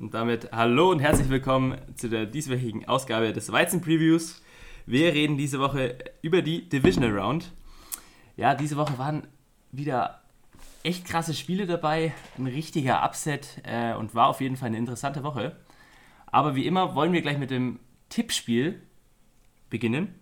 Und damit hallo und herzlich willkommen zu der dieswöchigen Ausgabe des Weizen-Previews. Wir reden diese Woche über die Divisional Round. Ja, diese Woche waren wieder echt krasse Spiele dabei, ein richtiger Upset äh, und war auf jeden Fall eine interessante Woche. Aber wie immer wollen wir gleich mit dem Tippspiel beginnen.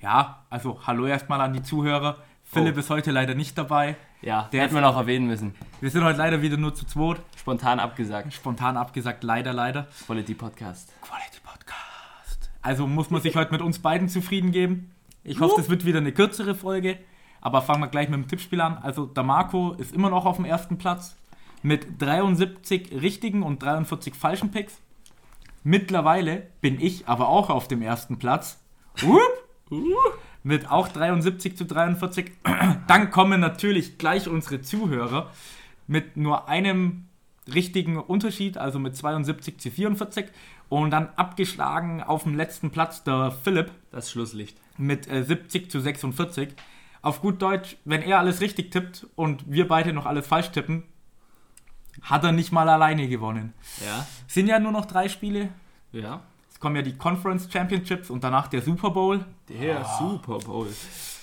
Ja, also hallo erstmal an die Zuhörer. Philipp Oh. ist heute leider nicht dabei. Ja, Der hätten wir noch erwähnen müssen. Wir sind heute leider wieder nur zu zweit. Spontan abgesagt. Spontan abgesagt, leider, leider. Quality Podcast. Quality Podcast. Also muss man sich heute mit uns beiden zufrieden geben. Ich hoffe, das wird wieder eine kürzere Folge. Aber fangen wir gleich mit dem Tippspiel an. Also der Marco ist immer noch auf dem ersten Platz mit 73 richtigen und 43 falschen Picks. Mittlerweile bin ich aber auch auf dem ersten Platz. Whoop. Mit auch 73 zu 43. Dann kommen natürlich gleich unsere Zuhörer mit nur einem richtigen Unterschied, also mit 72 zu 44. Und dann abgeschlagen auf dem letzten Platz der Philipp Das Schlusslicht. mit äh, 70 zu 46. Auf gut Deutsch, wenn er alles richtig tippt und wir beide noch alles falsch tippen, hat er nicht mal alleine gewonnen. Ja. Sind ja nur noch drei Spiele. Ja. Kommen ja die Conference Championships und danach der Super Bowl. Der Super Bowl.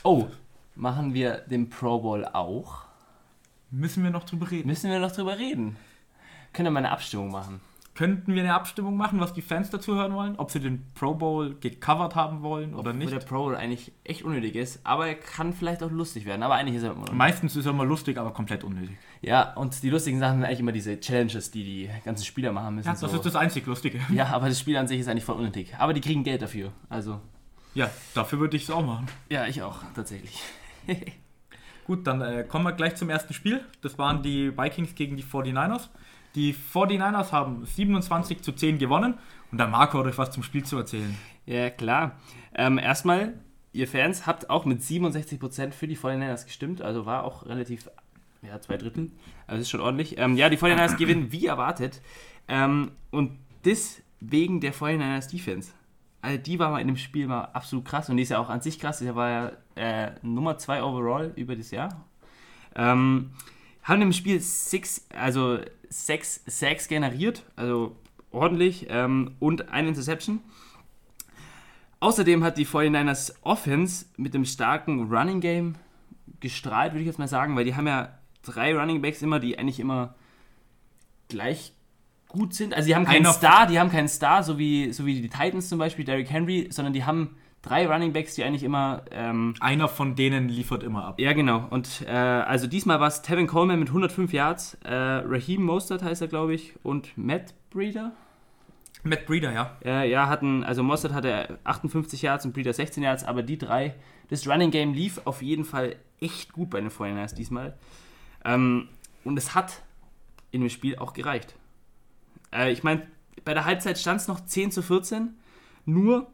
Oh, machen wir den Pro Bowl auch? Müssen wir noch drüber reden. Müssen wir noch drüber reden? Können wir mal eine Abstimmung machen? Könnten wir eine Abstimmung machen, was die Fans dazu hören wollen? Ob sie den Pro Bowl gecovert haben wollen oder Wo nicht? der Pro Bowl eigentlich echt unnötig ist, aber er kann vielleicht auch lustig werden. Aber eigentlich ist er immer unnötig. Meistens ist er immer lustig, aber komplett unnötig. Ja, und die lustigen Sachen sind eigentlich immer diese Challenges, die die ganzen Spieler machen müssen. Ja, das so. ist das einzig Lustige. ja, aber das Spiel an sich ist eigentlich voll unnötig. Aber die kriegen Geld dafür. Also, Ja, dafür würde ich es auch machen. ja, ich auch, tatsächlich. Gut, dann äh, kommen wir gleich zum ersten Spiel. Das waren die Vikings gegen die 49ers. Die 49ers haben 27 zu 10 gewonnen. Und der Marco hat euch was zum Spiel zu erzählen. Ja, klar. Ähm, erstmal, ihr Fans habt auch mit 67% für die 49ers gestimmt, also war auch relativ, ja, zwei Drittel. Also ist schon ordentlich. Ähm, ja, die 49ers gewinnen wie erwartet. Ähm, und das wegen der 49ers Defense. Also die war mal in dem Spiel mal absolut krass und die ist ja auch an sich krass. Die war ja äh, Nummer 2 overall über das Jahr. Ähm, haben im Spiel six, also sechs Sacks generiert, also ordentlich, ähm, und eine Interception. Außerdem hat die 49ers Offense mit dem starken Running Game gestrahlt, würde ich jetzt mal sagen, weil die haben ja drei Running Backs immer, die eigentlich immer gleich gut sind. Also die haben keinen Star, die haben keinen Star, so wie, so wie die Titans zum Beispiel, Derrick Henry, sondern die haben drei Running Backs, die eigentlich immer ähm, Einer von denen liefert immer ab. ja, genau. Und äh, also diesmal war es Tevin Coleman mit 105 Yards, äh, Raheem Mostert heißt er, glaube ich, und Matt Breeder. Matt Breeder, ja. Äh, ja, hatten, also Mostert hatte 58 Yards und Breeder 16 Yards, aber die drei, das Running Game lief auf jeden Fall echt gut bei den 49ers diesmal. Ähm, und es hat in dem Spiel auch gereicht. Äh, ich meine, bei der Halbzeit stand es noch 10 zu 14, nur,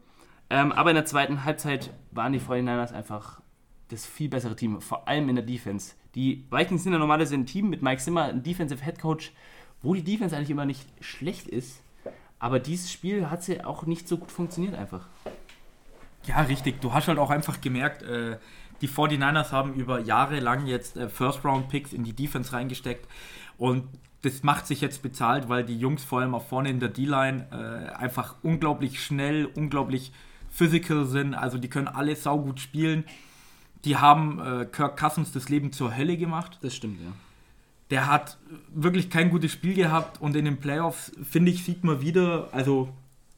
ähm, aber in der zweiten Halbzeit waren die 49ers einfach das viel bessere Team, vor allem in der Defense. Die Vikings sind ja normalerweise ein Team mit Mike Zimmer, ein Defensive Head Coach, wo die Defense eigentlich immer nicht schlecht ist. Aber dieses Spiel hat sie auch nicht so gut funktioniert einfach. Ja, richtig. Du hast halt auch einfach gemerkt, äh, die 49ers haben über Jahre lang jetzt äh, First-Round-Picks in die Defense reingesteckt. Und das macht sich jetzt bezahlt, weil die Jungs vor allem auch vorne in der D-Line äh, einfach unglaublich schnell, unglaublich physical sind. Also die können alle saugut spielen. Die haben äh, Kirk Cousins das Leben zur Hölle gemacht. Das stimmt, ja. Der hat wirklich kein gutes Spiel gehabt und in den Playoffs, finde ich, sieht man wieder, also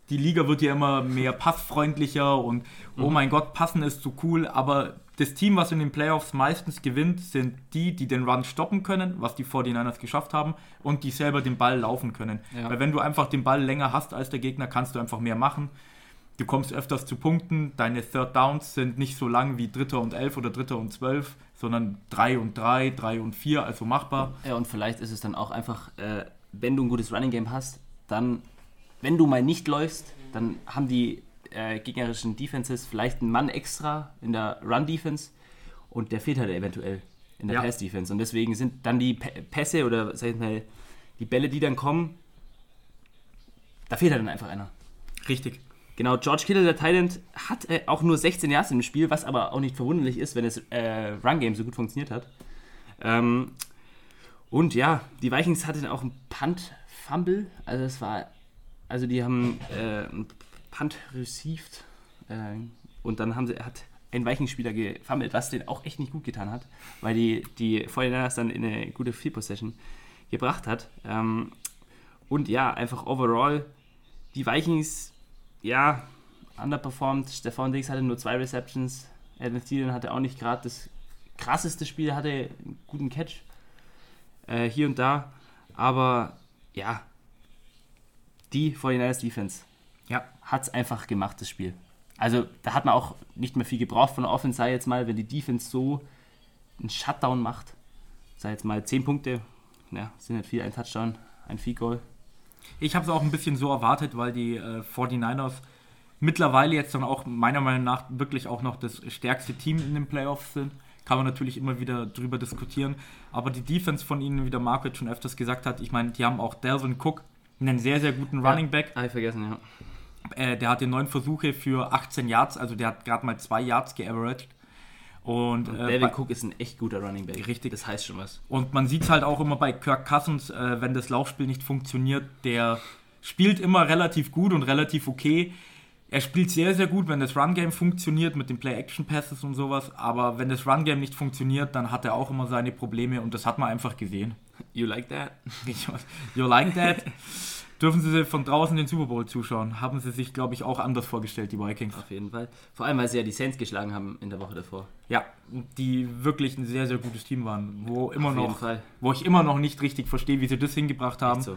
die Liga wird ja immer mehr passfreundlicher und oh mein Gott, passen ist so cool, aber das Team, was in den Playoffs meistens gewinnt, sind die, die den Run stoppen können, was die 49ers geschafft haben und die selber den Ball laufen können. Ja. Weil wenn du einfach den Ball länger hast als der Gegner, kannst du einfach mehr machen. Du kommst öfters zu Punkten, deine Third Downs sind nicht so lang wie Dritter und Elf oder Dritter und Zwölf, sondern 3 und 3, 3 und 4, also machbar. Ja, und vielleicht ist es dann auch einfach, äh, wenn du ein gutes Running Game hast, dann, wenn du mal nicht läufst, dann haben die äh, gegnerischen Defenses vielleicht einen Mann extra in der Run-Defense und der fehlt halt eventuell in der Ja. Pass-Defense. Und deswegen sind dann die P Pässe oder sag ich mal, die Bälle, die dann kommen, da fehlt halt dann einfach einer. Richtig. Genau, George Kittle, der Thailand, hat äh, auch nur 16 Yards im Spiel, was aber auch nicht verwunderlich ist, wenn das äh, Run-Game so gut funktioniert hat. Ähm, und ja, die Vikings hatten auch einen Punt Fumble. Also es war, also die haben äh, einen Punt received äh, und dann haben sie, hat ein Weichenspieler gefummelt, was den auch echt nicht gut getan hat, weil die, die 49ers dann in eine gute Field Possession gebracht hat. Ähm, und ja, einfach overall, die Vikings, ja, underperformed. Stefan Diggs hatte nur zwei Receptions. Adam Thielen hatte auch nicht gerade das krasseste Spiel, hatte einen guten Catch äh, hier und da. Aber ja, die 49ers Defense Ja. hat es einfach gemacht, das Spiel. Also da hat man auch nicht mehr viel gebraucht von der Offense, sei jetzt mal, wenn die Defense so einen Shutdown macht, sei jetzt mal 10 Punkte, ja, sind nicht viel, ein Touchdown, ein Field Goal. Ich habe es auch ein bisschen so erwartet, weil die äh, 49ers mittlerweile jetzt dann auch meiner Meinung nach wirklich auch noch das stärkste Team in den Playoffs sind. Kann man natürlich immer wieder drüber diskutieren. Aber die Defense von ihnen, wie der Marco jetzt schon öfters gesagt hat, ich meine, die haben auch Delvin Cook, einen sehr, sehr guten Running Back. Habe ich vergessen, ja. Äh, der hatte neun Versuche für 18 Yards, also der hat gerade mal zwei Yards geaveraged. Und, Und äh, David bei- Cook ist ein echt guter Running Back. Richtig. Das heißt schon was. Und man sieht es halt auch immer bei Kirk Cousins, äh, wenn das Laufspiel nicht funktioniert, der spielt immer relativ gut und relativ okay. Er spielt sehr, sehr gut, wenn das Run-Game funktioniert mit den Play-Action-Passes und sowas. Aber wenn das Run-Game nicht funktioniert, dann hat er auch immer seine Probleme und das hat man einfach gesehen. You like that? You like that? Dürfen Sie von draußen den Super Bowl zuschauen? Haben Sie sich, glaube ich, auch anders vorgestellt, die Vikings. Auf jeden Fall. Vor allem, weil sie ja die Saints geschlagen haben in der Woche davor. Ja, die wirklich ein sehr, sehr gutes Team waren, wo immer Auf noch, wo ich immer noch nicht richtig verstehe, wie sie das hingebracht haben. So.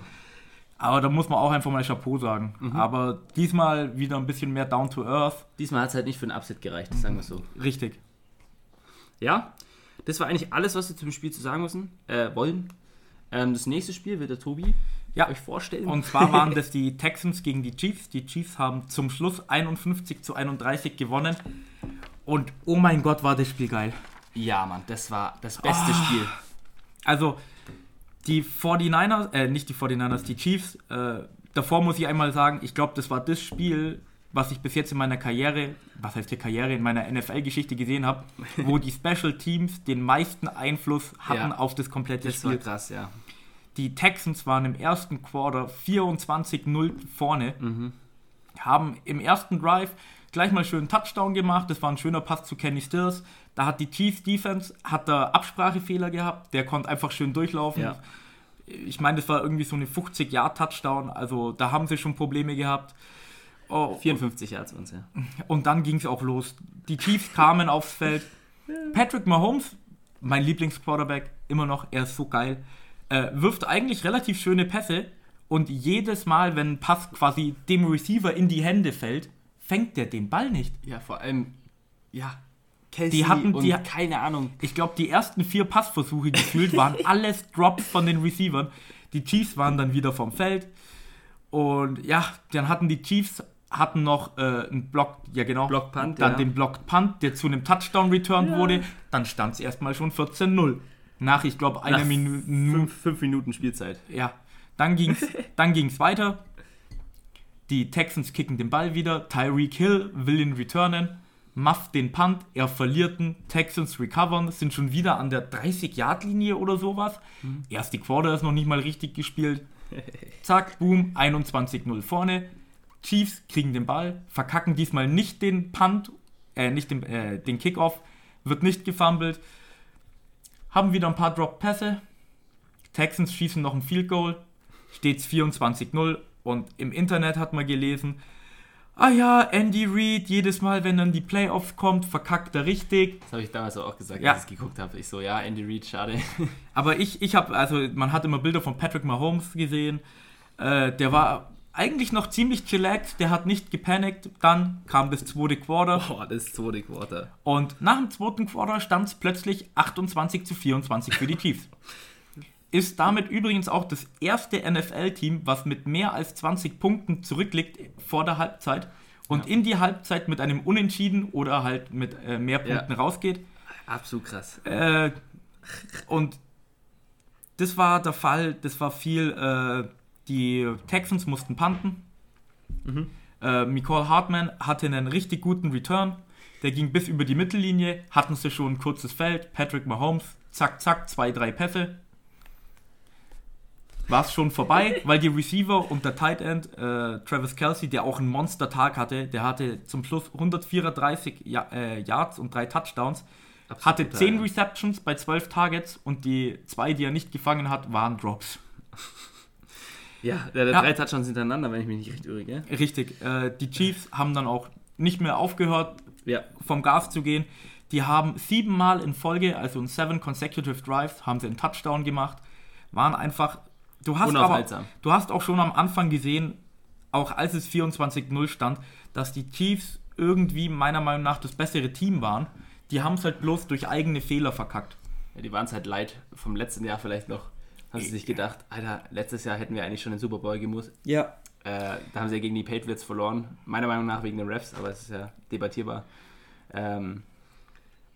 Aber da muss man auch einfach mal Chapeau sagen. Mhm. Aber diesmal wieder ein bisschen mehr down to earth. Diesmal hat es halt nicht für ein Upset gereicht, sagen wir so. Richtig. Ja, das war eigentlich alles, was wir zum Spiel zu sagen müssen, äh, wollen. Ähm, das nächste Spiel wird der Tobi Ja. euch vorstellen. Und zwar waren das die Texans gegen die Chiefs. Die Chiefs haben zum Schluss 51 zu 31 gewonnen. Und oh mein Gott, war das Spiel geil. ja, Mann, das war das beste Ah. Spiel. Also, die 49ers, äh, nicht die 49ers, die Chiefs, äh, davor muss ich einmal sagen, ich glaube, das war das Spiel, was ich bis jetzt in meiner Karriere, was heißt hier Karriere, in meiner NFL-Geschichte gesehen habe, wo die Special Teams den meisten Einfluss hatten Ja. auf das komplette Das war Spiel. krass, ja. Die Texans waren im ersten Quarter 24-0 vorne, Mhm. haben im ersten Drive gleich mal schön einen Touchdown gemacht. Das war ein schöner Pass zu Kenny Stills. Da hat die Chiefs Defense hat da Absprachefehler gehabt. Der konnte einfach schön durchlaufen. Ja. Ich meine, das war irgendwie so eine 50-Jahr-Touchdown. Also da haben sie schon Probleme gehabt. Oh, 54 Yards uns, ja. und dann ging es auch los. Die Chiefs kamen aufs Feld. Patrick Mahomes, mein Lieblingsquarterback, immer noch, er ist so geil, äh, wirft eigentlich relativ schöne Pässe und jedes Mal, wenn ein Pass quasi dem Receiver in die Hände fällt, fängt der den Ball nicht. Ja, vor allem, ja, Kelsey Die hatten- und die- keine Ahnung. Ich glaube, die ersten vier Passversuche gefühlt waren alles Drops von den Receivern. Die Chiefs waren dann wieder vom Feld. Und ja, dann hatten die Chiefs hatten noch äh, einen Block, ja genau, Block Punt, dann ja. den Block Punt, der zu einem Touchdown returned wurde. Dann stand es erstmal schon 14-0. Nach, ich glaube, einer Minute. Fünf, fünf Minuten Spielzeit. Ja, dann ging es dann ging's weiter. Die Texans kicken den Ball wieder. Tyreek Hill will ihn returnen. Muff den Punt. Er verliert ihn. Texans recovern. Sind schon wieder an der 30-Yard-Linie oder sowas. Erst die Quarter ist noch nicht mal richtig gespielt. Zack, boom, 21-0 vorne. Chiefs kriegen den Ball, verkacken diesmal nicht den Punt, äh, nicht den, äh, den Kickoff, wird nicht gefummelt. Haben wieder ein paar Drop-Pässe. Texans schießen noch ein Field Goal, steht's 24-0 und im Internet hat man gelesen, ah ja, Andy Reid, jedes Mal, wenn dann die Playoffs kommt, verkackt er richtig. Das habe ich damals auch gesagt, Ja. als ich geguckt habe. Ich so, ja, Andy Reid, schade. Aber ich, ich habe, also man hat immer Bilder von Patrick Mahomes gesehen, äh, der war eigentlich noch ziemlich chillaxed, der hat nicht gepanikt, dann kam das zweite Quarter Boah, das zweite Quarter. und nach dem zweiten Quarter stand es plötzlich 28 zu 24 für die Chiefs. Ist damit übrigens auch das erste NFL-Team, was mit mehr als 20 Punkten zurückliegt vor der Halbzeit und Ja. in die Halbzeit mit einem Unentschieden oder halt mit äh, mehr Ja. Punkten rausgeht. Absolut krass. Äh, und das war der Fall, das war viel, äh, die Texans mussten punten. Äh, Nicole Hartman hatte einen richtig guten Return. Der ging bis über die Mittellinie, hatten sie schon ein kurzes Feld. Patrick Mahomes, zack, zack, zwei, drei Pässe. war es schon vorbei, weil die Receiver und der Tight End, äh, Travis Kelsey, der auch einen Monster-Tag hatte, der hatte zum Schluss 134 ja äh, Yards und drei Touchdowns, Absolut hatte brutal, 10 ja. Receptions bei 12 Targets und die zwei, die er nicht gefangen hat, waren Drops. Ja, der, der Ja. drei Touchdowns hintereinander, wenn ich mich nicht recht irre, gell? Richtig, äh, die Chiefs haben dann auch nicht mehr aufgehört, Ja. vom Gas zu gehen. Die haben siebenmal in Folge, also in seven consecutive drives, haben sie einen Touchdown gemacht. Waren einfach. Du hast aber, du hast auch schon am Anfang gesehen, auch als es 24-0 stand, dass die Chiefs irgendwie meiner Meinung nach das bessere Team waren. Die haben es halt bloß durch eigene Fehler verkackt. ja die waren es halt leid vom letzten Jahr vielleicht noch. Haben sie sich gedacht, Alter, letztes Jahr hätten wir eigentlich schon den Super Bowl gemusst. Ja. Äh, da haben sie ja gegen die Patriots verloren. Meiner Meinung nach wegen den Refs, aber es ist ja debattierbar. Ähm,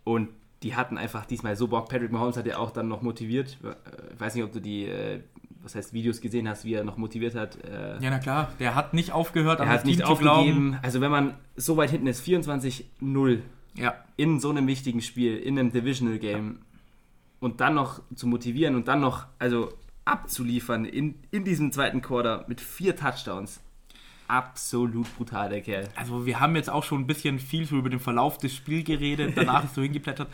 und die hatten einfach diesmal so Bock. Patrick Mahomes hat ja auch dann noch motiviert. Ich weiß nicht, ob du die, äh, was heißt, Videos gesehen hast, wie er noch motiviert hat. Äh, Ja, na klar, der hat nicht aufgehört, er hat nicht Team glauben. aufgegeben. Also wenn man so weit hinten ist, 24-0 Ja, in so einem wichtigen Spiel, in einem Divisional Game und dann noch zu motivieren und dann noch also abzuliefern in, in diesem zweiten Quarter mit vier Touchdowns. Absolut brutal, der Kerl. also wir haben jetzt auch schon ein bisschen viel über den Verlauf des Spiels geredet, danach ist so hingeplättert.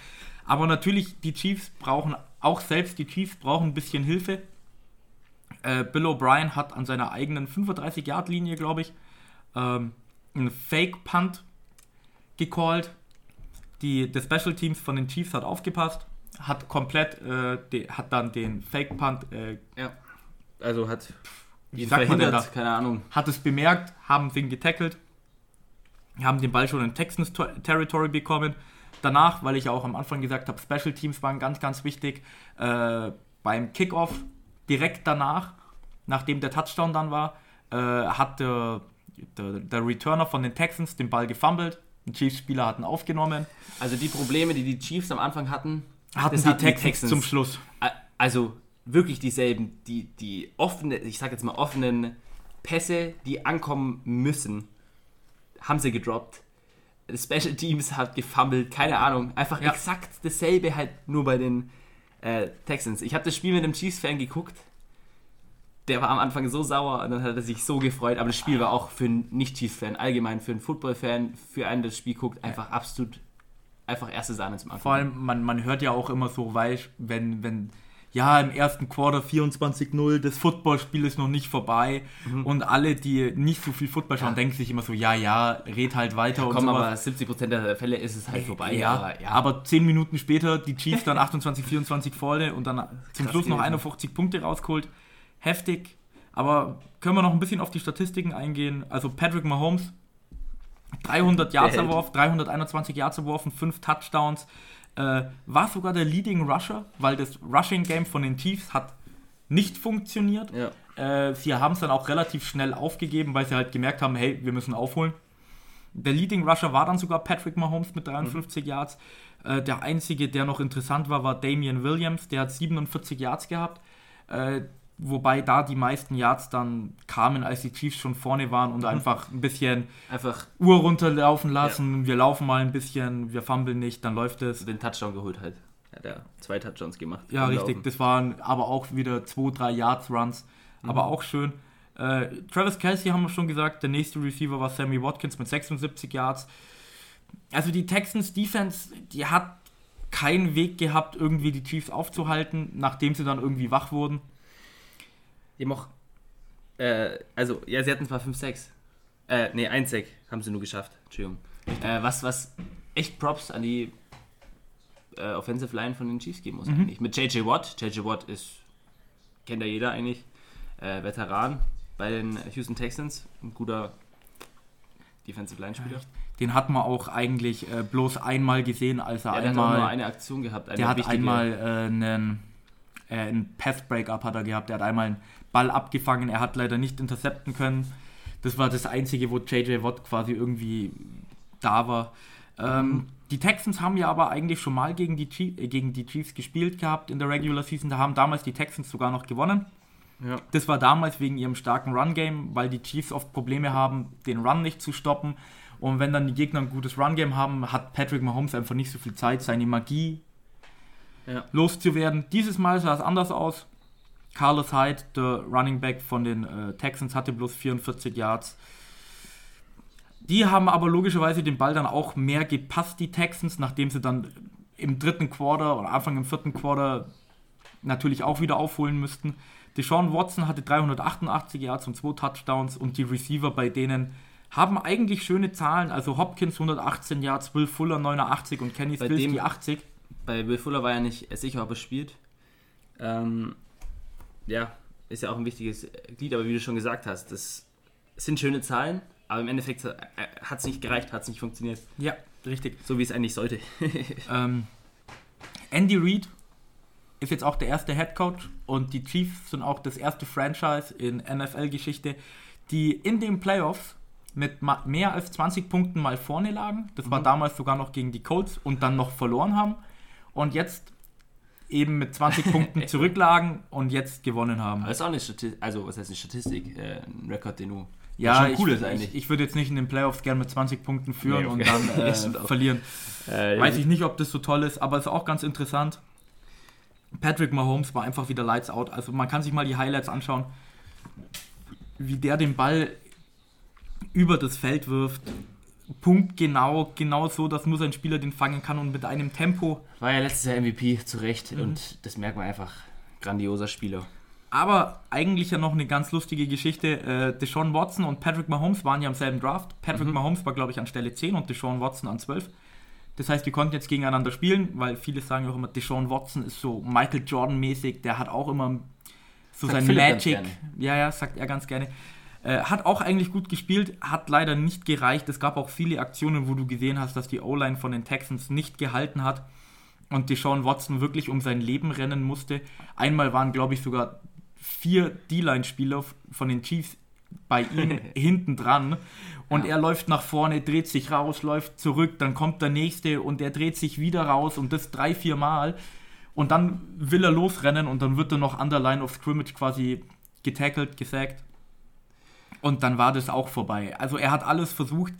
Aber natürlich, die Chiefs brauchen, auch selbst die Chiefs brauchen ein bisschen Hilfe. Äh, Bill O'Brien hat an seiner eigenen 35-Yard-Linie, glaube ich, ähm, einen Fake-Punt gecallt. Die, die Special Teams von den Chiefs hat aufgepasst, hat komplett, äh, de, hat dann den Fake-Punt äh, Ja. Also hat Wie ihn sagt man denn verhindert, keine Ahnung. hat es bemerkt, haben den getackelt, haben den Ball schon in Texans Ter- Territory bekommen. Danach, weil ich ja auch am Anfang gesagt habe, Special Teams waren ganz, ganz wichtig, äh, beim Kickoff direkt danach, nachdem der Touchdown dann war, äh, hat der, der, der Returner von den Texans den Ball gefummelt. Die Chiefs-Spieler hatten aufgenommen, Also die Probleme, die die Chiefs am Anfang hatten, hatten das die hatten Texans, zum Schluss. Also wirklich dieselben, die, die offene, ich sag jetzt mal offenen Pässe, die ankommen müssen, haben sie gedroppt. Special Teams hat gefummelt, keine Ahnung. Einfach Ja. exakt dasselbe halt nur bei den äh, Texans. Ich habe das Spiel mit einem Chiefs-Fan geguckt. Der war am Anfang so sauer und dann hat er sich so gefreut. Aber das Spiel war auch für einen Nicht-Chiefs-Fan, allgemein für einen Football-Fan, für einen, der das Spiel guckt, einfach absolut, einfach erste Sahne zum Anfang. Vor allem, man, man hört ja auch immer so, weißt, wenn, wenn, ja, im ersten Quarter 24-0, das Footballspiel ist noch nicht vorbei und alle, die nicht so viel Football schauen, Ja. denken sich immer so, ja, ja, red halt weiter und Komm, sowas. aber 70% der Fälle ist es halt vorbei. ja, aber, ja. aber 10 Minuten später die Chiefs dann 28, 24 vorne und dann zum Schluss noch gewesen. 51 Punkte rausgeholt. Heftig. Aber können wir noch ein bisschen auf die Statistiken eingehen? Also Patrick Mahomes, 300 Yards erworfen, 321 Yards erworfen, 5 Touchdowns. Äh, war sogar der Leading Rusher, weil das Rushing Game von den Chiefs hat nicht funktioniert. ja. Äh, sie haben es dann auch relativ schnell aufgegeben, weil sie halt gemerkt haben, hey, wir müssen aufholen. Der Leading Rusher war dann sogar Patrick Mahomes mit 53 Yards. Äh, der einzige, der noch interessant war, war Damian Williams. Der hat 47 Yards gehabt. Wobei da die meisten Yards dann kamen, als die Chiefs schon vorne waren und einfach ein bisschen Einfach Uhr runterlaufen lassen. Wir laufen mal ein bisschen, wir fummeln nicht, dann läuft es. den Touchdown geholt halt. Hat er zwei Touchdowns gemacht. Ja, richtig. Laufen. Das waren aber auch wieder 2, 3 Yards Runs. Aber auch schön. Äh, Travis Kelsey haben wir schon gesagt. Der nächste Receiver war Sammy Watkins mit 76 Yards. Also die Texans Defense, die hat keinen Weg gehabt, irgendwie die Chiefs aufzuhalten, nachdem sie dann irgendwie wach wurden. Die haben auch, äh, also, ja, sie hatten zwar 5 6 Äh, nee, 1 Sack haben sie nur geschafft. Entschuldigung. Äh, was, was echt Props an die äh, Offensive Line von den Chiefs geben muss Mhm. eigentlich. Mit JJ Watt. JJ Watt ist, kennt ja jeder eigentlich, äh, Veteran bei den Houston Texans. Ein guter Defensive Line Spieler. Den hat man auch eigentlich äh, bloß einmal gesehen, als er Ja, der hat auch nur einmal. eine Aktion gehabt. Eine der hat einmal äh, einen, äh, einen Pass-Breakup hat er gehabt. Der hat einmal einen Ball abgefangen. Er hat leider nicht intercepten können. Das war das Einzige, wo JJ Watt quasi irgendwie da war. Ähm, Die Texans haben ja aber eigentlich schon mal gegen die, Chief, äh, gegen die Chiefs gespielt gehabt in der Regular Season. Da haben damals die Texans sogar noch gewonnen. Ja. Das war damals wegen ihrem starken Run-Game, weil die Chiefs oft Probleme haben, den Run nicht zu stoppen. Und wenn dann die Gegner ein gutes Run-Game haben, hat Patrick Mahomes einfach nicht so viel Zeit, seine Magie Ja. loszuwerden. Dieses Mal sah es anders aus. Carlos Hyde, der Running Back von den äh, Texans, hatte bloß 44 Yards. Die haben aber logischerweise den Ball dann auch mehr gepasst, die Texans, nachdem sie dann im dritten Quarter oder Anfang im vierten Quarter natürlich auch wieder aufholen müssten. Deshaun Watson hatte 388 Yards und zwei Touchdowns und die Receiver bei denen haben eigentlich schöne Zahlen. Also Hopkins 118 Yards, Will Fuller 89 und Kenny Stills die 80. Bei Will Fuller war ja nicht sicher, ob er spielt. Ähm, ja, ist ja auch ein wichtiges Glied, aber wie du schon gesagt hast, das sind schöne Zahlen, aber im Endeffekt hat es nicht gereicht, hat es nicht funktioniert. Ja, richtig. So wie es eigentlich sollte. ähm, Andy Reid ist jetzt auch der erste Head Coach und die Chiefs sind auch das erste Franchise in NFL-Geschichte, die in den Playoffs mit mehr als 20 Punkten mal vorne lagen. Das mhm. war damals sogar noch gegen die Colts und dann noch verloren haben. Und jetzt eben mit 20 Punkten zurücklagen und jetzt gewonnen haben. Das ist auch eine Statistik, also was heißt eine Statistik, äh, ein Rekord, den du ja, ich, cool ich, ich, würde jetzt nicht in den Playoffs gerne mit 20 Punkten führen nee, okay. und dann äh, verlieren. Äh, Weiß ich nicht, ob das so toll ist, aber es ist auch ganz interessant. Patrick Mahomes war einfach wieder Lights Out. Also man kann sich mal die Highlights anschauen, wie der den Ball über das Feld wirft. Punkt genau, genau so, dass nur sein Spieler den fangen kann und mit einem Tempo. War ja letztes Jahr MVP, zu Recht. Mhm. Und das merkt man einfach. Grandioser Spieler. Aber eigentlich ja noch eine ganz lustige Geschichte. Äh, Deshaun Watson und Patrick Mahomes waren ja im selben Draft. Patrick mhm. Mahomes war, glaube ich, an Stelle 10 und Deshaun Watson an 12. Das heißt, die konnten jetzt gegeneinander spielen, weil viele sagen auch immer, Deshaun Watson ist so Michael Jordan-mäßig, der hat auch immer so sagt sein Philipp Magic. Ja, ja, sagt er ganz gerne. Äh, hat auch eigentlich gut gespielt, hat leider nicht gereicht. Es gab auch viele Aktionen, wo du gesehen hast, dass die O-Line von den Texans nicht gehalten hat und Deshaun Watson wirklich um sein Leben rennen musste. Einmal waren, glaube ich, sogar vier D-Line-Spieler von den Chiefs bei ihm hinten dran und ja. er läuft nach vorne, dreht sich raus, läuft zurück, dann kommt der nächste und er dreht sich wieder raus und das drei, vier Mal und dann will er losrennen und dann wird er noch an der Line of Scrimmage quasi getackelt, gesackt und dann war das auch vorbei. Also er hat alles versucht.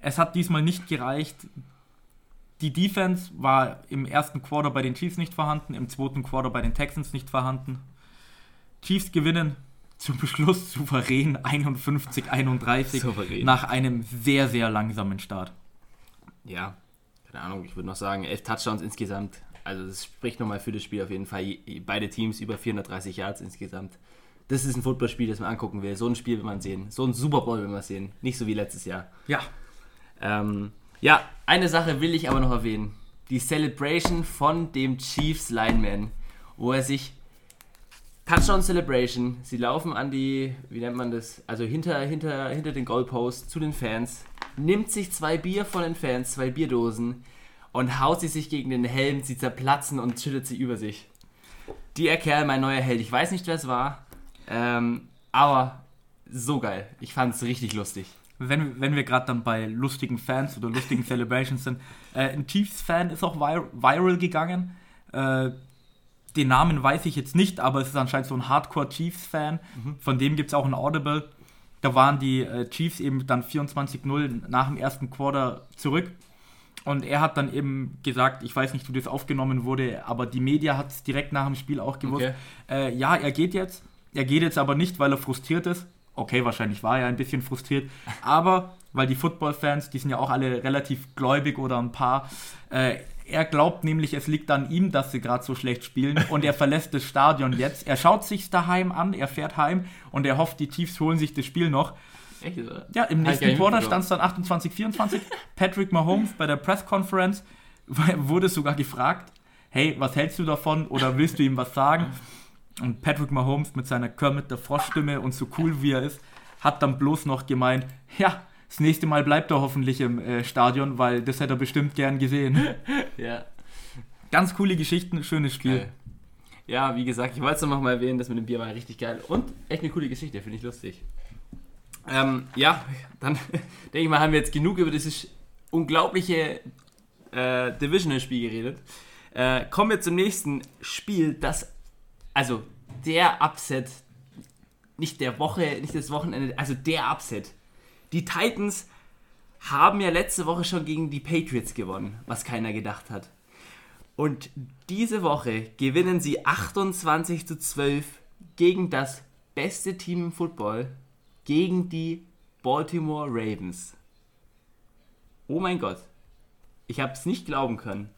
Es hat diesmal nicht gereicht. Die Defense war im ersten Quarter bei den Chiefs nicht vorhanden, im zweiten Quarter bei den Texans nicht vorhanden. Chiefs gewinnen zum Schluss souverän 51-31 nach einem sehr, sehr langsamen Start. Ja, keine Ahnung, ich würde noch sagen, elf Touchdowns insgesamt. Also das spricht nochmal für das Spiel auf jeden Fall. Beide Teams über 430 Yards insgesamt das ist ein Footballspiel, das man angucken will. So ein Spiel will man sehen. So ein Super Bowl will man sehen. Nicht so wie letztes Jahr. Ja. Ähm, ja, eine Sache will ich aber noch erwähnen. Die Celebration von dem Chiefs Lineman, wo er sich Touchdown Celebration, sie laufen an die, wie nennt man das, also hinter, hinter, hinter den Goalpost zu den Fans, nimmt sich zwei Bier von den Fans, zwei Bierdosen und haut sie sich gegen den Helm, sie zerplatzen und schüttet sie über sich. Die Kerl, mein neuer Held. Ich weiß nicht, wer es war. Ähm, aber so geil. Ich fand es richtig lustig. Wenn, wenn wir gerade dann bei lustigen Fans oder lustigen Celebrations sind, äh, ein Chiefs-Fan ist auch vir viral gegangen. Äh, den Namen weiß ich jetzt nicht, aber es ist anscheinend so ein Hardcore-Chiefs-Fan. Mhm. Von dem gibt es auch ein Audible. Da waren die äh, Chiefs eben dann 24-0 nach dem ersten Quarter zurück. Und er hat dann eben gesagt, ich weiß nicht, wie das aufgenommen wurde, aber die Media hat es direkt nach dem Spiel auch gewusst. Okay. Äh, ja, er geht jetzt. Er geht jetzt aber nicht, weil er frustriert ist. Okay, wahrscheinlich war er ein bisschen frustriert, aber weil die Football-Fans, die sind ja auch alle relativ gläubig oder ein paar, äh, er glaubt nämlich, es liegt an ihm, dass sie gerade so schlecht spielen und er verlässt das Stadion jetzt. Er schaut sich daheim an, er fährt heim und er hofft, die Chiefs holen sich das Spiel noch. Echt? Ja, im nächsten Quarter stand es dann 28-24. Patrick Mahomes bei der Press Conference wurde sogar gefragt, hey, was hältst du davon oder willst du ihm was sagen? Und Patrick Mahomes mit seiner Kermit der Froschstimme und so cool wie er ist, hat dann bloß noch gemeint, ja, das nächste Mal bleibt er hoffentlich im äh, Stadion, weil das hätte er bestimmt gern gesehen. ja. Ganz coole Geschichten, schönes Spiel. Geil. Ja, wie gesagt, ich wollte es noch mal erwähnen, das mit dem Bier war richtig geil. Und echt eine coole Geschichte, finde ich lustig. Ähm, ja, dann denke ich mal, haben wir jetzt genug über dieses unglaubliche äh, Divisional-Spiel geredet. Äh, kommen wir zum nächsten Spiel, das also der Upset, nicht der Woche, nicht das Wochenende, also der Upset. Die Titans haben ja letzte Woche schon gegen die Patriots gewonnen, was keiner gedacht hat. Und diese Woche gewinnen sie 28 zu 12 gegen das beste Team im Football, gegen die Baltimore Ravens. Oh mein Gott. Ich habe es nicht glauben können.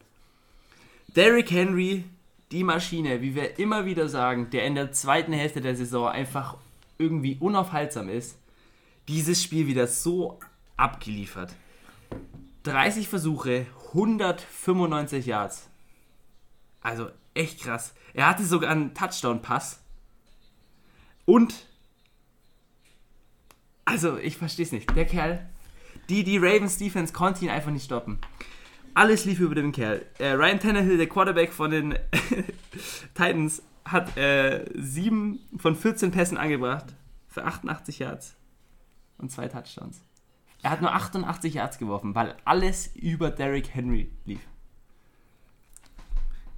Derrick Henry, die Maschine, wie wir immer wieder sagen, der in der zweiten Hälfte der Saison einfach irgendwie unaufhaltsam ist, dieses Spiel wieder so abgeliefert. 30 Versuche, 195 Yards. Also echt krass. Er hatte sogar einen Touchdown-Pass. Und. Also, ich verstehe es nicht. Der Kerl. Die, die Ravens Defense konnte ihn einfach nicht stoppen. Alles lief über den Kerl. Äh, Ryan Tannehill, der Quarterback von den Titans, hat äh, 7 von 14 Pässen angebracht. Für 88 Yards. Und zwei Touchdowns. Er hat nur 88 Yards geworfen, weil alles über Derrick Henry lief.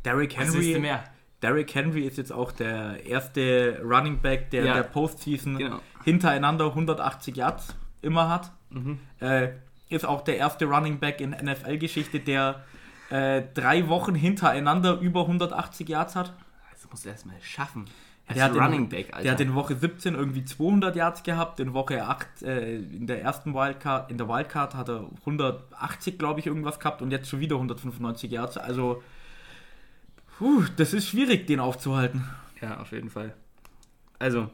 Derrick Henry, mehr? Derrick Henry ist jetzt auch der erste Running Back, der Ja. der Postseason Genau. hintereinander 180 Yards immer hat. Mhm. Äh, ist auch der erste Running Back in NFL-Geschichte, der äh, drei Wochen hintereinander über 180 Yards hat. Das musst du erstmal schaffen. Als Der hat, Running in, Back, der hat in Woche 17 irgendwie 200 Yards gehabt, in Woche 8 äh, in der ersten Wildcard, in der Wildcard hat er 180, glaube ich, irgendwas gehabt und jetzt schon wieder 195 Yards. Also, puh, das ist schwierig, den aufzuhalten. ja, auf jeden Fall. Also,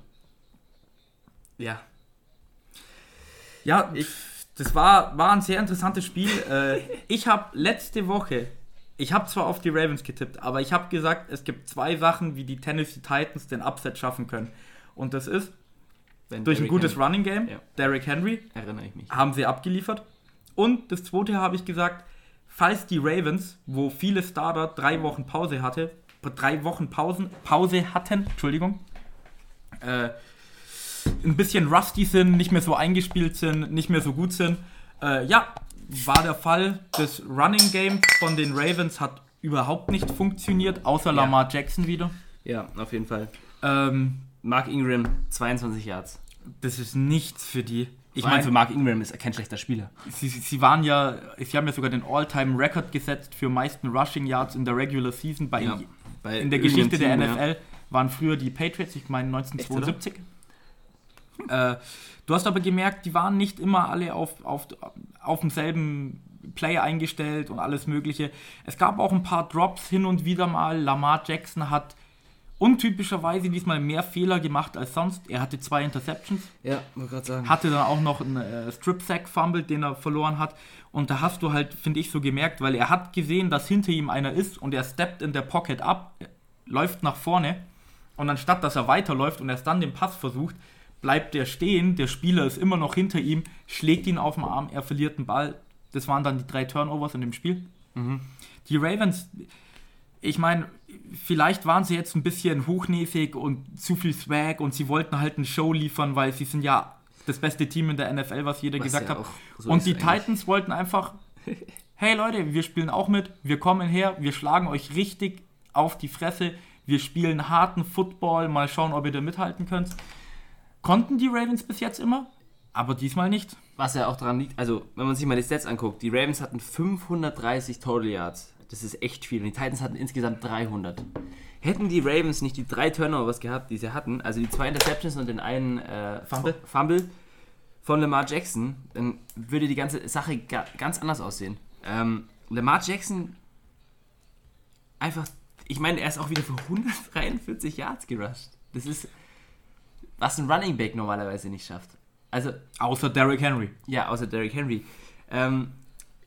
ja. Ja, ich, das war, war ein sehr interessantes Spiel. äh, ich habe letzte Woche, ich habe zwar auf die Ravens getippt, aber ich habe gesagt, es gibt zwei Sachen, wie die Tennessee Titans den Upset schaffen können. Und das ist Wenn durch ein Derrick gutes Henry- Running Game, Ja. Derrick Henry, Erinnere ich mich. haben sie abgeliefert. Und das zweite habe ich gesagt, falls die Ravens, wo viele Starter drei Wochen Pause hatte, drei Wochen Pausen, Pause hatten, Entschuldigung, äh, ein bisschen rusty sind, nicht mehr so eingespielt sind, nicht mehr so gut sind. Äh, ja, war der Fall. Das Running Game von den Ravens hat überhaupt nicht funktioniert, außer Ja. Lamar Jackson wieder. Ja, auf jeden Fall. Ähm, Mark Ingram, 22 Yards. das ist nichts für die. Ich meine, für Mark Ingram ist er kein schlechter Spieler. sie, sie waren ja, sie haben ja sogar den All-Time-Record gesetzt für meisten Rushing Yards in der Regular Season bei Ja. Bei in der Geschichte der Team, NFL waren früher die Patriots, ich meine 1972. Äh, du hast aber gemerkt, die waren nicht immer alle auf, auf, auf demselben Play eingestellt und alles Mögliche. Es gab auch ein paar Drops hin und wieder mal. Lamar Jackson hat untypischerweise diesmal mehr Fehler gemacht als sonst. Er hatte zwei Interceptions Ja, wollte gerade sagen. hatte dann auch noch einen äh, Strip-Sack-Fumble, den er verloren hat. Und da hast du halt, finde ich, so gemerkt, weil er hat gesehen, dass hinter ihm einer ist und er steppt in der Pocket ab, läuft nach vorne und anstatt, dass er weiterläuft und erst dann den Pass versucht, bleibt er stehen, der Spieler ist immer noch hinter ihm, schlägt ihn auf den Arm, er verliert den Ball. Das waren dann die drei Turnovers in dem Spiel. Die Ravens, ich meine, vielleicht waren sie jetzt ein bisschen hochnäsig und zu viel Swag und sie wollten halt eine Show liefern, weil sie sind ja das beste Team in der NFL, was jeder Was gesagt ja hat. so und die eigentlich. Titans wollten einfach, hey Leute, wir spielen auch mit, wir kommen her, wir schlagen euch richtig auf die Fresse, wir spielen harten Football, mal schauen, ob ihr da mithalten könnt. Konnten die Ravens bis jetzt immer, aber diesmal nicht. Was ja auch daran liegt, also wenn man sich mal die Stats anguckt, die Ravens hatten 530 Total Yards. Das ist echt viel. Und die Titans hatten insgesamt 300. Hätten die Ravens nicht die drei Turnovers gehabt, die sie hatten, also die zwei Interceptions und den einen äh, Fumble. Fumble von Lamar Jackson, dann würde die ganze Sache ga ganz anders aussehen. Ähm, Lamar Jackson einfach, ich meine, er ist auch wieder für 143 Yards gerusht. Das ist, was ein Running Back normalerweise nicht schafft. Also Außer Derrick Henry. ja, außer Derrick Henry. Ähm,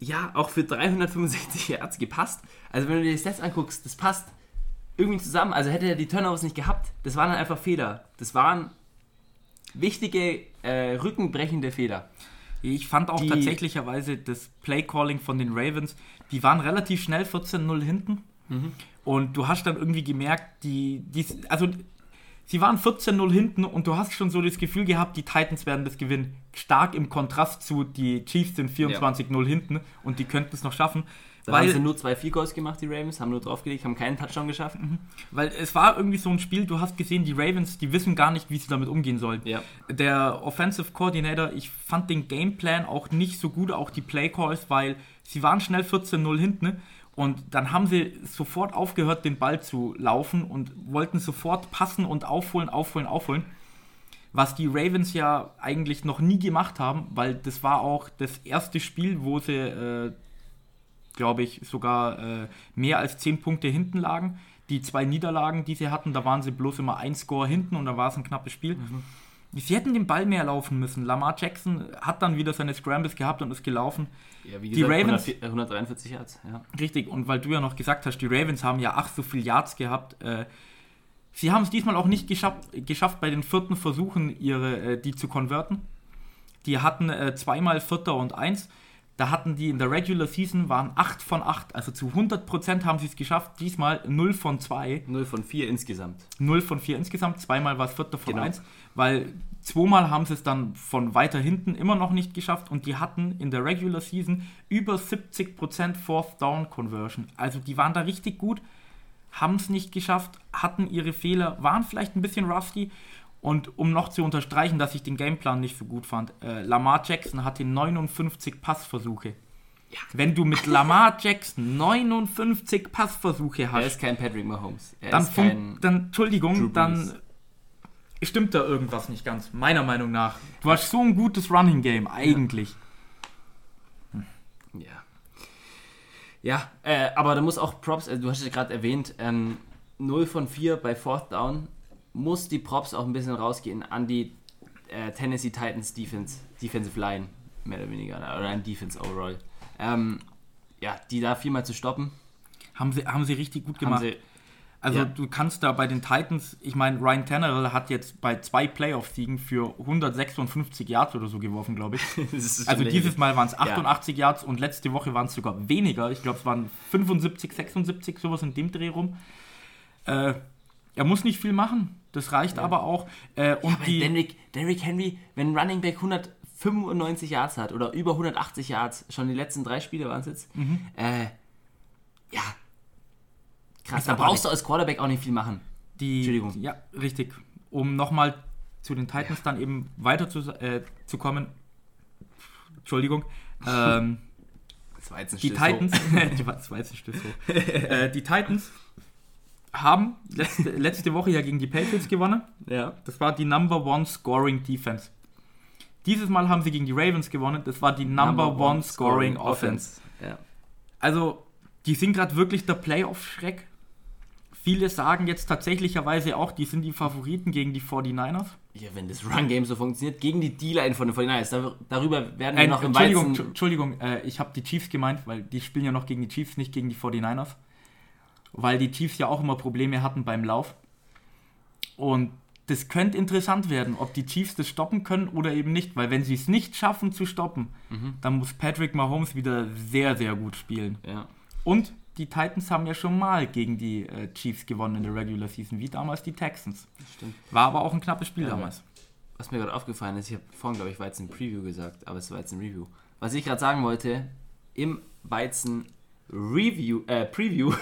ja, auch für 365 Yards gepasst. Also wenn du dir die Stats anguckst, das passt irgendwie zusammen. Also hätte er die Turnovers nicht gehabt, das waren dann einfach Fehler. Das waren wichtige, äh, rückenbrechende Fehler. Ich fand auch Die- tatsächlicherweise das Play-Calling von den Ravens, die waren relativ schnell 14-0 hinten. Und du hast dann irgendwie gemerkt, die, die, also sie waren 14-0 hinten und du hast schon so das Gefühl gehabt, die Titans werden das gewinnen. Stark im Kontrast zu, die Chiefs sind 24-0 hinten und die könnten es noch schaffen. Da haben sie Weil, nur zwei Field Goals gemacht, die Ravens, haben nur draufgelegt, haben keinen Touchdown geschafft. weil es war irgendwie so ein Spiel, du hast gesehen, die Ravens, die wissen gar nicht, wie sie damit umgehen sollen. Ja. Der Offensive Coordinator, ich fand den Gameplan auch nicht so gut, auch die Play Calls, weil sie waren schnell 14-0 hinten Und dann haben sie sofort aufgehört, den Ball zu laufen und wollten sofort passen und aufholen, aufholen, aufholen. Was die Ravens ja eigentlich noch nie gemacht haben, weil das war auch das erste Spiel, wo sie, äh, glaube ich, sogar äh, mehr als 10 Punkte hinten lagen. Die zwei Niederlagen, die sie hatten, da waren sie bloß immer ein Score hinten und da war es ein knappes Spiel. Mhm. Sie hätten den Ball mehr laufen müssen. Lamar Jackson hat dann wieder seine Scrambles gehabt und ist gelaufen. Ja, wie gesagt, die Ravens, 143 Yards. Ja. Richtig, und weil du ja noch gesagt hast, die Ravens haben ja acht so viel Yards gehabt. Äh, sie haben es diesmal auch nicht geschafft, geschafft bei den vierten Versuchen, ihre, äh, die zu konverten. Die hatten äh, zweimal Vierter und Eins. Da hatten die in der Regular Season waren 8 von 8, also zu 100% haben sie es geschafft. Diesmal 0 von 2. 0 von 4 insgesamt. 0 von 4 insgesamt, zweimal war es Vierter von genau. 1, weil zweimal haben sie es dann von weiter hinten immer noch nicht geschafft und die hatten in der Regular Season über 70% Fourth Down Conversion. Also die waren da richtig gut, haben es nicht geschafft, hatten ihre Fehler, waren vielleicht ein bisschen rusty und um noch zu unterstreichen, dass ich den Gameplan nicht so gut fand, äh, Lamar Jackson hatte 59 Passversuche. Ja. Wenn du mit Lamar Jackson 59 Passversuche hast. Er ist kein Patrick Mahomes. Er dann, kein dann, Entschuldigung, dann stimmt da irgendwas nicht ganz, meiner Meinung nach. Du hast so ein gutes Running Game, eigentlich. Ja. Ja, ja äh, aber da muss auch Props, also du hast ja gerade erwähnt, ähm, 0 von 4 bei Fourth Down muss die Props auch ein bisschen rausgehen an die äh, Tennessee Titans Defense, Defensive Line, mehr oder weniger, oder ein Defense overall. Ähm, ja, die da viermal zu stoppen. Haben sie, haben sie richtig gut gemacht. also ja. du kannst da bei den Titans, ich meine, Ryan Tannehill hat jetzt bei zwei Playoff-Siegen für 156 Yards oder so geworfen, glaube ich. also dieses Mal waren es 88 ja. Yards und letzte Woche waren es sogar weniger. Ich glaube, es waren 75, 76, sowas in dem Dreh rum. Äh, er muss nicht viel machen. Das reicht ja. aber auch. Äh, und ja, die Derrick, Derrick Henry, wenn Running Back 195 Yards hat oder über 180 Yards, schon die letzten drei Spiele waren es jetzt, mhm. äh, ja, krass. Da brauchst du als Quarterback auch nicht viel machen. Die, Entschuldigung. Ja, richtig. Um nochmal zu den Titans ja. dann eben weiter zu, äh, zu kommen. Entschuldigung. Ähm, das war jetzt ein die Titans, die, das war jetzt ein äh, die Titans haben letzte, letzte Woche ja gegen die Patriots gewonnen. Ja. Das war die Number One Scoring Defense. Dieses Mal haben sie gegen die Ravens gewonnen. Das war die Number, Number One Scoring, Scoring Offense. Ja. Also, die sind gerade wirklich der Playoff-Schreck. Viele sagen jetzt tatsächlicherweise auch, die sind die Favoriten gegen die 49ers. Ja, wenn das Run-Game so funktioniert, gegen die D-Line von den 49ers, darüber werden wir äh, noch im Entschuldigung, Weizen... Entschuldigung, äh, ich habe die Chiefs gemeint, weil die spielen ja noch gegen die Chiefs, nicht gegen die 49ers weil die Chiefs ja auch immer Probleme hatten beim Lauf. Und das könnte interessant werden, ob die Chiefs das stoppen können oder eben nicht, weil wenn sie es nicht schaffen zu stoppen, mhm. dann muss Patrick Mahomes wieder sehr, sehr gut spielen. Ja. Und die Titans haben ja schon mal gegen die äh, Chiefs gewonnen in der Regular Season, wie damals die Texans. War aber auch ein knappes Spiel ja, damals. Was mir gerade aufgefallen ist, ich habe vorhin, glaube ich, Weizen Preview gesagt, aber es war jetzt ein Review. Was ich gerade sagen wollte, im Weizen Review, äh, Preview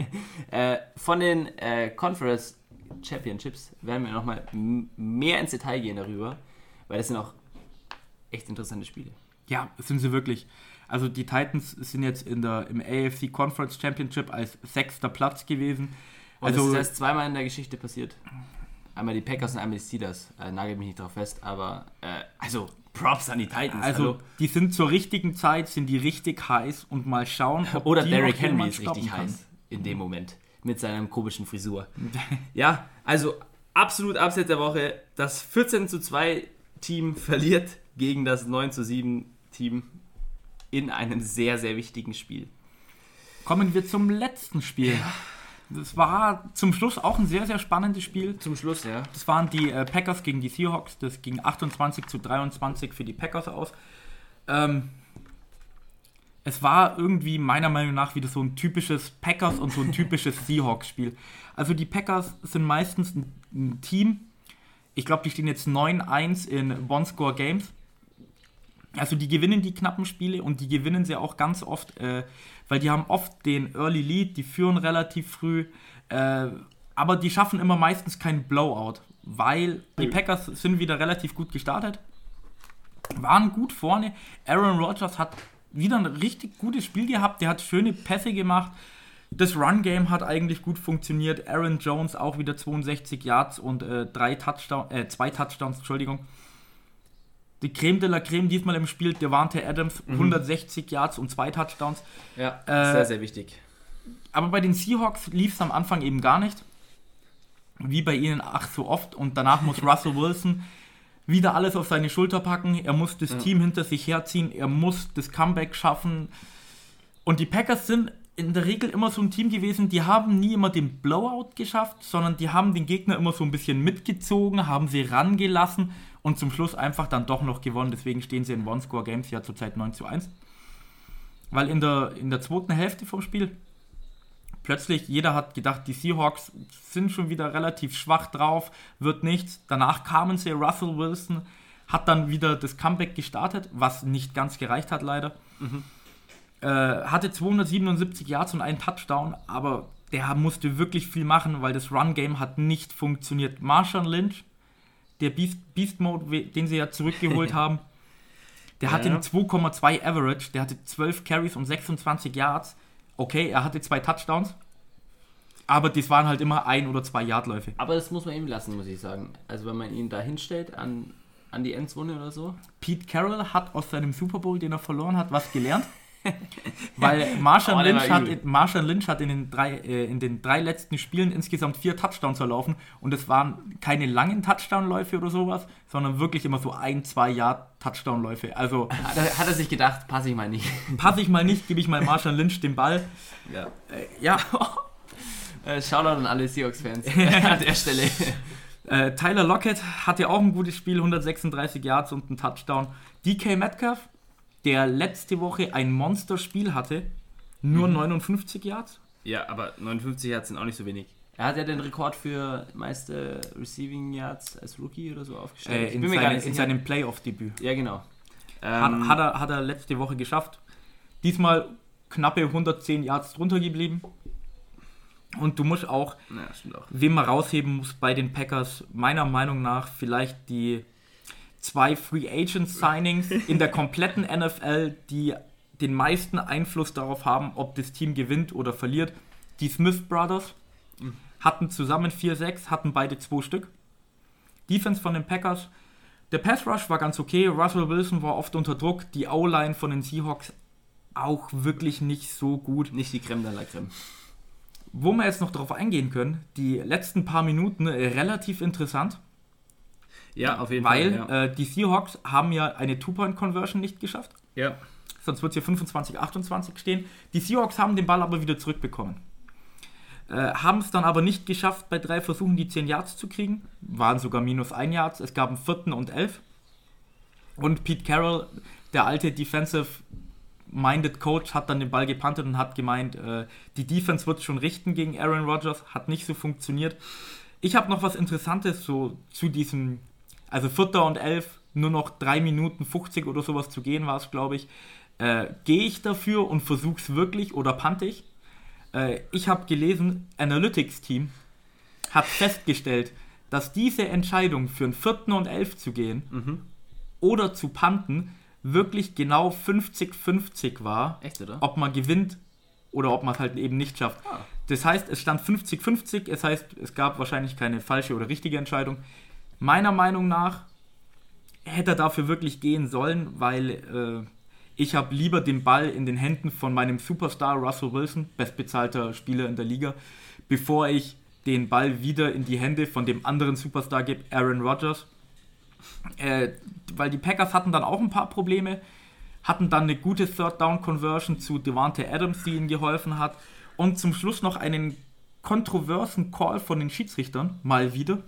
äh, von den äh, Conference Championships werden wir nochmal mehr ins Detail gehen darüber, weil das sind auch echt interessante Spiele. Ja, sind sie wirklich. Also die Titans sind jetzt in der, im AFC Conference Championship als sechster Platz gewesen. Und also, das ist erst zweimal in der Geschichte passiert. Einmal die Packers und einmal die Steelers. Äh, nagel mich nicht drauf fest, aber äh, also Props an die Titans. Also, Hallo. die sind zur richtigen Zeit, sind die richtig heiß und mal schauen, ob Oder die Derrick Henry ist richtig kann. heiß in dem Moment mit seiner komischen Frisur. ja, also absolut Abset der Woche. Das 14 zu 2 Team verliert gegen das 9 zu 7 Team in einem sehr, sehr wichtigen Spiel. Kommen wir zum letzten Spiel. Ja. Das war zum Schluss auch ein sehr, sehr spannendes Spiel. Zum Schluss, ja. Das waren die äh, Packers gegen die Seahawks. Das ging 28 zu 23 für die Packers aus. Ähm, es war irgendwie meiner Meinung nach wieder so ein typisches Packers und so ein typisches Seahawks-Spiel. Also die Packers sind meistens ein, ein Team. Ich glaube, die stehen jetzt 9-1 in One-Score Games. Also die gewinnen die knappen Spiele und die gewinnen sie auch ganz oft, äh, weil die haben oft den Early Lead, die führen relativ früh, äh, aber die schaffen immer meistens keinen Blowout, weil die Packers sind wieder relativ gut gestartet, waren gut vorne. Aaron Rodgers hat wieder ein richtig gutes Spiel gehabt. Der hat schöne Pässe gemacht. Das Run-Game hat eigentlich gut funktioniert. Aaron Jones auch wieder 62 Yards und äh, drei Touchdown, äh, zwei Touchdowns, Entschuldigung. Die Creme de la Creme diesmal im Spiel, Devante Adams, mhm. 160 Yards und zwei Touchdowns. Ja, äh, sehr, sehr wichtig. Aber bei den Seahawks lief es am Anfang eben gar nicht. Wie bei ihnen ach so oft. Und danach muss Russell Wilson wieder alles auf seine Schulter packen. Er muss das ja. Team hinter sich herziehen. Er muss das Comeback schaffen. Und die Packers sind in der Regel immer so ein Team gewesen, die haben nie immer den Blowout geschafft, sondern die haben den Gegner immer so ein bisschen mitgezogen, haben sie rangelassen und zum Schluss einfach dann doch noch gewonnen. Deswegen stehen sie in One-Score-Games ja zurzeit 9 zu 1. Weil in der, in der zweiten Hälfte vom Spiel plötzlich jeder hat gedacht, die Seahawks sind schon wieder relativ schwach drauf, wird nichts. Danach kamen sie, Russell Wilson hat dann wieder das Comeback gestartet, was nicht ganz gereicht hat leider. Mhm. Äh, hatte 277 Yards und einen Touchdown, aber der musste wirklich viel machen, weil das Run-Game hat nicht funktioniert. Marshall Lynch, der Beast, Beast Mode, den sie ja zurückgeholt haben, der hatte einen 2,2 Average, der hatte 12 Carries und 26 Yards okay, er hatte zwei Touchdowns, aber das waren halt immer ein oder zwei Yardläufe. Aber das muss man ihm lassen, muss ich sagen. Also wenn man ihn da hinstellt an, an die Endzone oder so. Pete Carroll hat aus seinem Super Bowl, den er verloren hat, was gelernt. Weil Marshall, oh, Lynch hat, in, Marshall Lynch hat in den, drei, äh, in den drei letzten Spielen insgesamt vier Touchdowns erlaufen und es waren keine langen Touchdown-Läufe oder sowas, sondern wirklich immer so ein, zwei Jahr Touchdown-Läufe. Also hat er, hat er, sich gedacht, passe ich mal nicht. Passe ich mal nicht, gebe ich mal Marshall Lynch den Ball. Ja. Äh, ja. äh, Shoutout an alle Seahawks-Fans an der Stelle. Äh, Tyler Lockett hatte auch ein gutes Spiel, 136 Yards und einen Touchdown. DK Metcalf der letzte Woche ein Monsterspiel hatte, nur mhm. 59 Yards. Ja, aber 59 Yards sind auch nicht so wenig. Er hat ja den Rekord für meiste Receiving Yards als Rookie oder so aufgestellt. Äh, in, seine, in seinem Playoff-Debüt. Ja, genau. Ähm, hat, hat, er, hat er letzte Woche geschafft. Diesmal knappe 110 Yards drunter geblieben. Und du musst auch, ja, auch, wem man rausheben muss bei den Packers, meiner Meinung nach vielleicht die zwei Free Agent Signings in der kompletten NFL, die den meisten Einfluss darauf haben, ob das Team gewinnt oder verliert. Die Smith Brothers hatten zusammen 4-6, hatten beide zwei Stück. Defense von den Packers. Der Pass Rush war ganz okay. Russell Wilson war oft unter Druck. Die O-Line von den Seahawks auch wirklich nicht so gut. Nicht die Creme de la Creme. Wo wir jetzt noch darauf eingehen können, die letzten paar Minuten relativ interessant. Ja, auf jeden Weil, Fall. Weil äh, die Seahawks haben ja eine Two-Point-Conversion nicht geschafft. Ja. Sonst wird es hier 25, 28 stehen. Die Seahawks haben den Ball aber wieder zurückbekommen. Äh, haben es dann aber nicht geschafft, bei drei Versuchen die 10 Yards zu kriegen. Waren sogar minus 1 Yards. Es gab einen vierten und 11. Und Pete Carroll, der alte Defensive-Minded Coach, hat dann den Ball gepantet und hat gemeint, äh, die Defense wird schon richten gegen Aaron Rodgers. Hat nicht so funktioniert. Ich habe noch was Interessantes so zu diesem also Vierter und Elf, nur noch 3 Minuten 50 oder sowas zu gehen war es, glaube ich. Äh, Gehe ich dafür und versuche es wirklich oder pante ich? Äh, ich habe gelesen, Analytics-Team hat festgestellt, dass diese Entscheidung für einen Vierten und Elf zu gehen mhm. oder zu panten wirklich genau 50-50 war. Echt? Ob man gewinnt oder ob man es halt eben nicht schafft. Ah. Das heißt, es stand 50-50, es heißt, es gab wahrscheinlich keine falsche oder richtige Entscheidung. Meiner Meinung nach hätte er dafür wirklich gehen sollen, weil äh, ich habe lieber den Ball in den Händen von meinem Superstar Russell Wilson, bestbezahlter Spieler in der Liga, bevor ich den Ball wieder in die Hände von dem anderen Superstar gebe, Aaron Rodgers. Äh, weil die Packers hatten dann auch ein paar Probleme, hatten dann eine gute Third Down Conversion zu Devante Adams, die ihnen geholfen hat, und zum Schluss noch einen kontroversen Call von den Schiedsrichtern, mal wieder.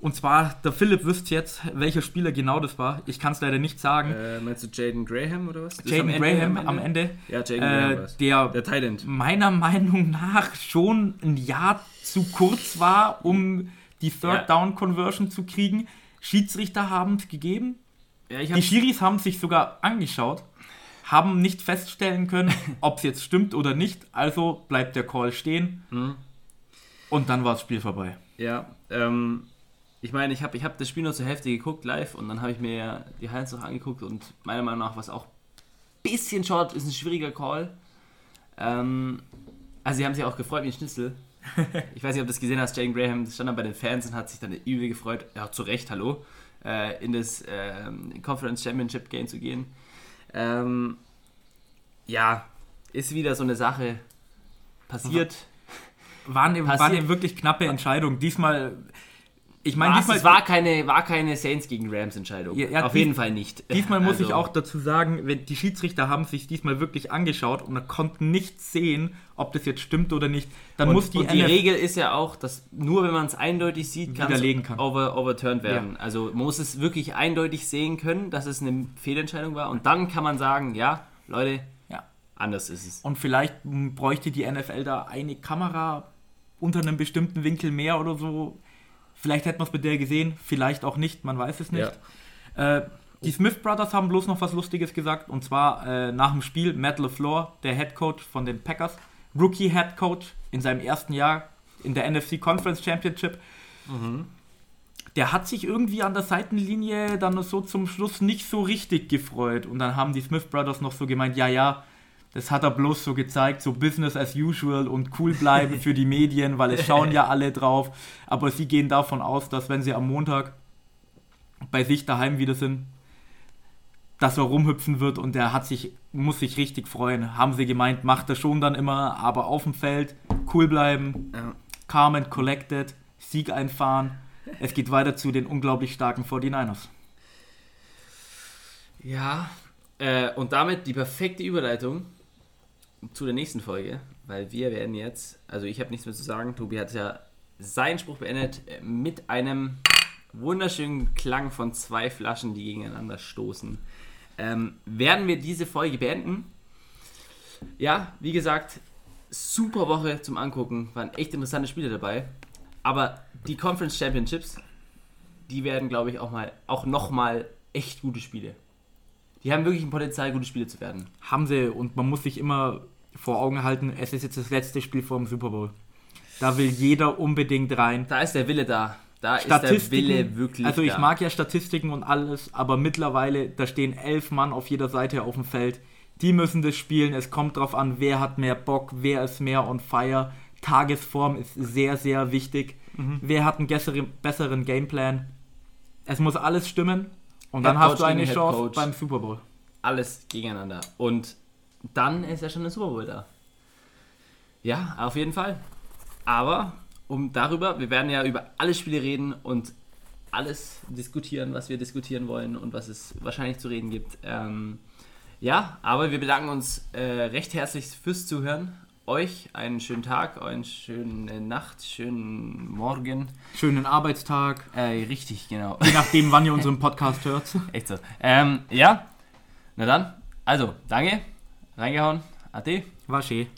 Und zwar, der Philipp wüsste jetzt, welcher Spieler genau das war. Ich kann es leider nicht sagen. Äh, meinst du Jaden Graham oder was? Jaden Graham am Ende. Ja, Jaden äh, Graham. Der, der Thailand. meiner Meinung nach schon ein Jahr zu kurz war, um die Third ja. Down Conversion zu kriegen. Schiedsrichter haben es gegeben. Ja, die Schiris haben sich sogar angeschaut, haben nicht feststellen können, ob es jetzt stimmt oder nicht. Also bleibt der Call stehen. Mhm. Und dann war das Spiel vorbei. Ja, ähm, ich meine, ich habe ich hab das Spiel nur zur Hälfte geguckt live und dann habe ich mir die Highlights noch angeguckt und meiner Meinung nach war es auch bisschen short, ist ein schwieriger Call. Ähm, also sie haben sich auch gefreut wie ein Schnitzel. Ich weiß nicht, ob du das gesehen hast, Jane Graham stand dann bei den Fans und hat sich dann übel gefreut, ja zu Recht, hallo, äh, in das äh, Conference Championship Game zu gehen. Ähm, ja, ist wieder so eine Sache passiert. War eine, war Passiert- eine wirklich knappe Entscheidung. Diesmal, ich meine, diesmal, es war keine, war keine Saints gegen Rams Entscheidung. Ja, ja, Auf dies- jeden Fall nicht. diesmal muss ich Also, auch dazu sagen, wenn die Schiedsrichter haben sich diesmal wirklich angeschaut und konnten nicht sehen, ob das jetzt stimmt oder nicht. Dann und, muss die, und die NF Regel ist ja auch, dass nur wenn man es eindeutig sieht, kann Widerlegen es kann. over, overturned werden. Also man muss es wirklich eindeutig sehen können, dass es eine Fehlentscheidung war. Und dann kann man sagen, ja, Leute, Ja. anders ist es. Und vielleicht bräuchte die NFL da eine Kamera unter einem bestimmten Winkel mehr oder so. Vielleicht hätte man es mit der gesehen, vielleicht auch nicht, man weiß es nicht. Äh, die Smith Brothers haben bloß noch was Lustiges gesagt und zwar äh, nach dem Spiel Matt LaFleur, der Head Coach von den Packers, Rookie Head Coach in seinem ersten Jahr in der NFC Conference Championship. Der hat sich irgendwie an der Seitenlinie dann so zum Schluss nicht so richtig gefreut. Und dann haben die Smith Brothers noch so gemeint, ja, ja, das hat er bloß so gezeigt, so Business as usual und cool bleiben für die Medien, weil es schauen ja alle drauf. Aber sie gehen davon aus, dass wenn sie am Montag bei sich daheim wieder sind, dass er rumhüpfen wird und er hat sich, muss sich richtig freuen. Haben sie gemeint, macht er schon dann immer, aber auf dem Feld cool bleiben, Ja. calm and collected, Sieg einfahren. Es geht weiter zu den unglaublich starken 49ers. Ja, äh, und damit die perfekte Überleitung zu der nächsten Folge, weil wir werden jetzt, also ich habe nichts mehr zu sagen, Tobi hat ja seinen Spruch beendet äh, mit einem wunderschönen Klang von zwei Flaschen, die gegeneinander stoßen. Ähm, werden wir diese Folge beenden? Ja, wie gesagt, super Woche zum Angucken, waren echt interessante Spiele dabei, aber die Conference Championships, die werden, glaube ich, auch mal, auch nochmal echt gute Spiele. Die haben wirklich ein Potenzial, gute Spiele zu werden. Haben sie und man muss sich immer vor Augen halten, es ist jetzt das letzte Spiel vor dem Super Bowl. Da will jeder unbedingt rein. Da ist der Wille da. Da ist der Wille wirklich also ich da. mag ja Statistiken und alles, aber mittlerweile, da stehen elf Mann auf jeder Seite auf dem Feld. Die müssen das spielen. Es kommt drauf an, wer hat mehr Bock, wer ist mehr on fire. Tagesform ist sehr, sehr wichtig. Mhm. Wer hat einen besseren, besseren Gameplan? Es muss alles stimmen. Und dann hast du eine Chance beim Super Bowl. Alles gegeneinander. Und dann ist ja schon der Super Bowl da. Ja, auf jeden Fall. Aber um darüber, wir werden ja über alle Spiele reden und alles diskutieren, was wir diskutieren wollen und was es wahrscheinlich zu reden gibt. Ähm, ja, aber wir bedanken uns äh, recht herzlich fürs Zuhören. Euch einen schönen Tag, eine schöne Nacht, schönen Morgen. Schönen Arbeitstag. Äh, richtig, genau. Je nachdem, wann ihr unseren Podcast hört. Echt so. Ähm, ja, na dann, also, danke, reingehauen, ade. War schön.